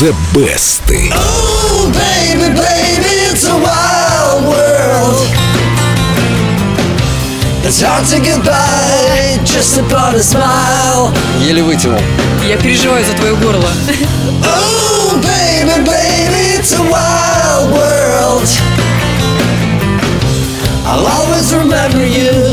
The Best. Oh, baby, baby, it's a wild world. It's hard to get by just upon a smile. Еле вытянул. Я переживаю за твое горло. Oh, baby, baby, it's a wild world. I'll always remember you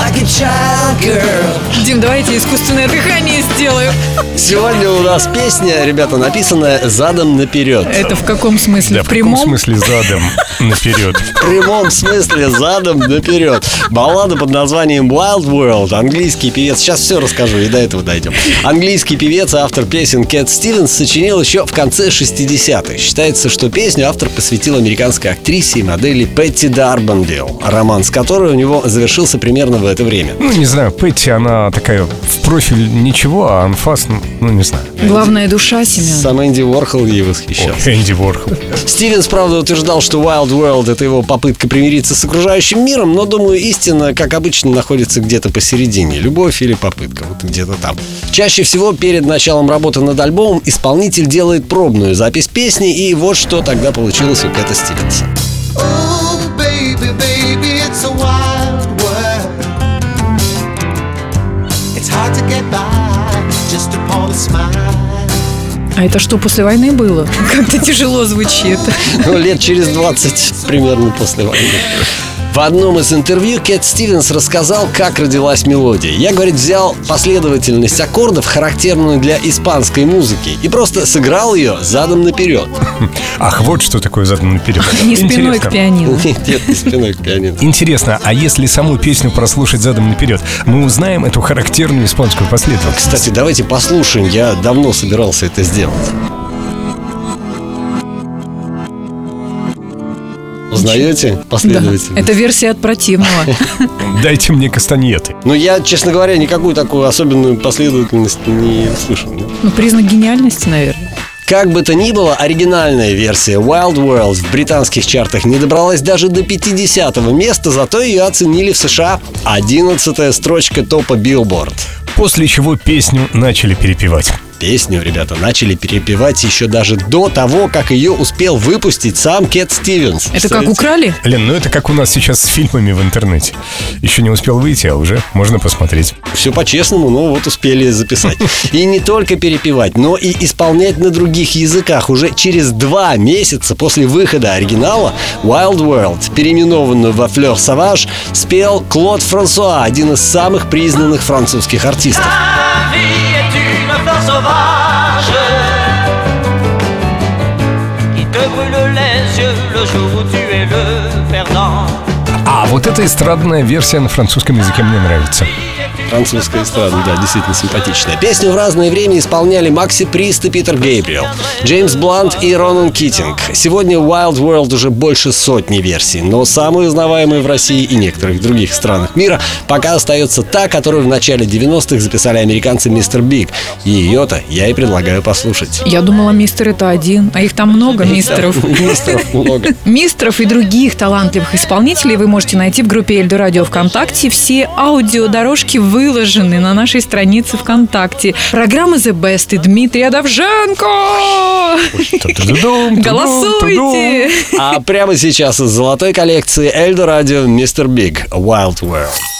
like a child girl. Дим, давайте искусственное дыхание сделаю. Сегодня у нас песня, ребята, написанная задом наперед. Это в каком смысле? Да, в в каком прямом? смысле задом наперед? В прямом смысле задом наперед. Баллада под названием Wild World. Английский певец. Сейчас все расскажу, и до этого дойдем. Английский певец и автор песен Кэт Стивенс сочинил еще в конце 60-х. Считается, что песню автор посвятил американской актрисе и модели Петти Дарбандил, роман с которой у него завершился примерно в это время. Ну, не знаю, Петти, она такая в профиль ничего, а анфас, ну, ну, не знаю. Главная душа, Семен. Сам Энди Уорхол ей восхищался. Энди Ворхол. Стивенс, правда, утверждал, что Wild World — это его попытка примириться с окружающим миром, но, думаю, истина, как обычно, находится где-то посередине. Любовь или попытка, вот где-то там. Чаще всего перед началом работы над альбомом исполнитель делает пробную запись песни, и вот что тогда получилось у Кэта Стивенса. Oh, baby, baby, it's a wild А это что, после войны было? Как-то тяжело звучит. Ну, лет через 20 примерно после войны. В одном из интервью Кэт Стивенс рассказал, как родилась мелодия. Я, говорит, взял последовательность аккордов, характерную для испанской музыки, и просто сыграл ее задом наперед. Ах, вот что такое задом наперед. Не спиной к пианино. Нет, нет, не спиной к пианино. Интересно, а если саму песню прослушать задом наперед, мы узнаем эту характерную испанскую последовательность? Кстати, давайте послушаем. Я давно собирался это сделать. Узнаете Да, последовательность? это версия от противного. Дайте мне кастаньеты. Ну, я, честно говоря, никакую такую особенную последовательность не слышал. Ну, признак гениальности, наверное. Как бы то ни было, оригинальная версия Wild World в британских чартах не добралась даже до 50 места, зато ее оценили в США. 11 строчка топа Billboard. После чего песню начали перепевать. Песню ребята начали перепевать еще даже до того, как ее успел выпустить сам Кэт Стивенс. Это как украли? Лен, ну это как у нас сейчас с фильмами в интернете. Еще не успел выйти, а уже можно посмотреть. Все по-честному, но вот успели записать. И не только перепевать, но и исполнять на других языках. Уже через два месяца после выхода оригинала Wild World, переименованную во Fleur Savage, спел Клод Франсуа, один из самых признанных французских артистов. А вот эта эстрадная версия на французском языке мне нравится. Французская эстрада, да, действительно симпатичная. Песню в разное время исполняли Макси Прист и Питер Гейбриэл, Джеймс Блант и Ронан Китинг. Сегодня Wild World уже больше сотни версий, но самой узнаваемой в России и некоторых других странах мира пока остается та, которую в начале 90-х записали американцы Мистер Биг. И ее-то я и предлагаю послушать. Я думала, мистер это один, а их там много мистеров. Мистеров много. Мистеров и других талантливых исполнителей вы можете найти в группе Эльдо Радио ВКонтакте. Все аудиодорожки выложены на нашей странице ВКонтакте. Программа The Best и Дмитрий Адовженко. Голосуйте! А прямо сейчас из золотой коллекции Эльдо Радио Мистер Биг Wild World.